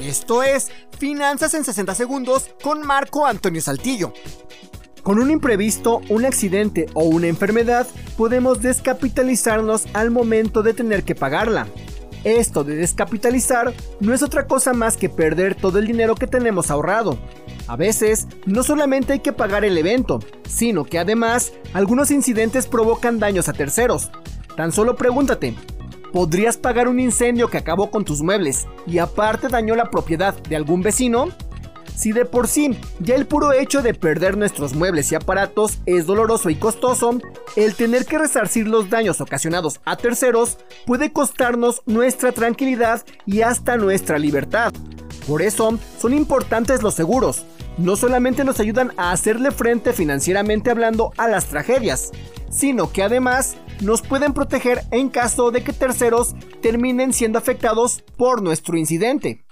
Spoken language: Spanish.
Esto es Finanzas en 60 Segundos con Marco Antonio Saltillo. Con un imprevisto, un accidente o una enfermedad, podemos descapitalizarnos al momento de tener que pagarla. Esto de descapitalizar no es otra cosa más que perder todo el dinero que tenemos ahorrado. A veces, no solamente hay que pagar el evento, sino que además algunos incidentes provocan daños a terceros. Tan solo pregúntate, ¿Podrías pagar un incendio que acabó con tus muebles y aparte dañó la propiedad de algún vecino? Si de por sí ya el puro hecho de perder nuestros muebles y aparatos es doloroso y costoso, el tener que resarcir los daños ocasionados a terceros puede costarnos nuestra tranquilidad y hasta nuestra libertad. Por eso son importantes los seguros. No solamente nos ayudan a hacerle frente financieramente hablando a las tragedias, sino que además nos pueden proteger en caso de que terceros terminen siendo afectados por nuestro incidente.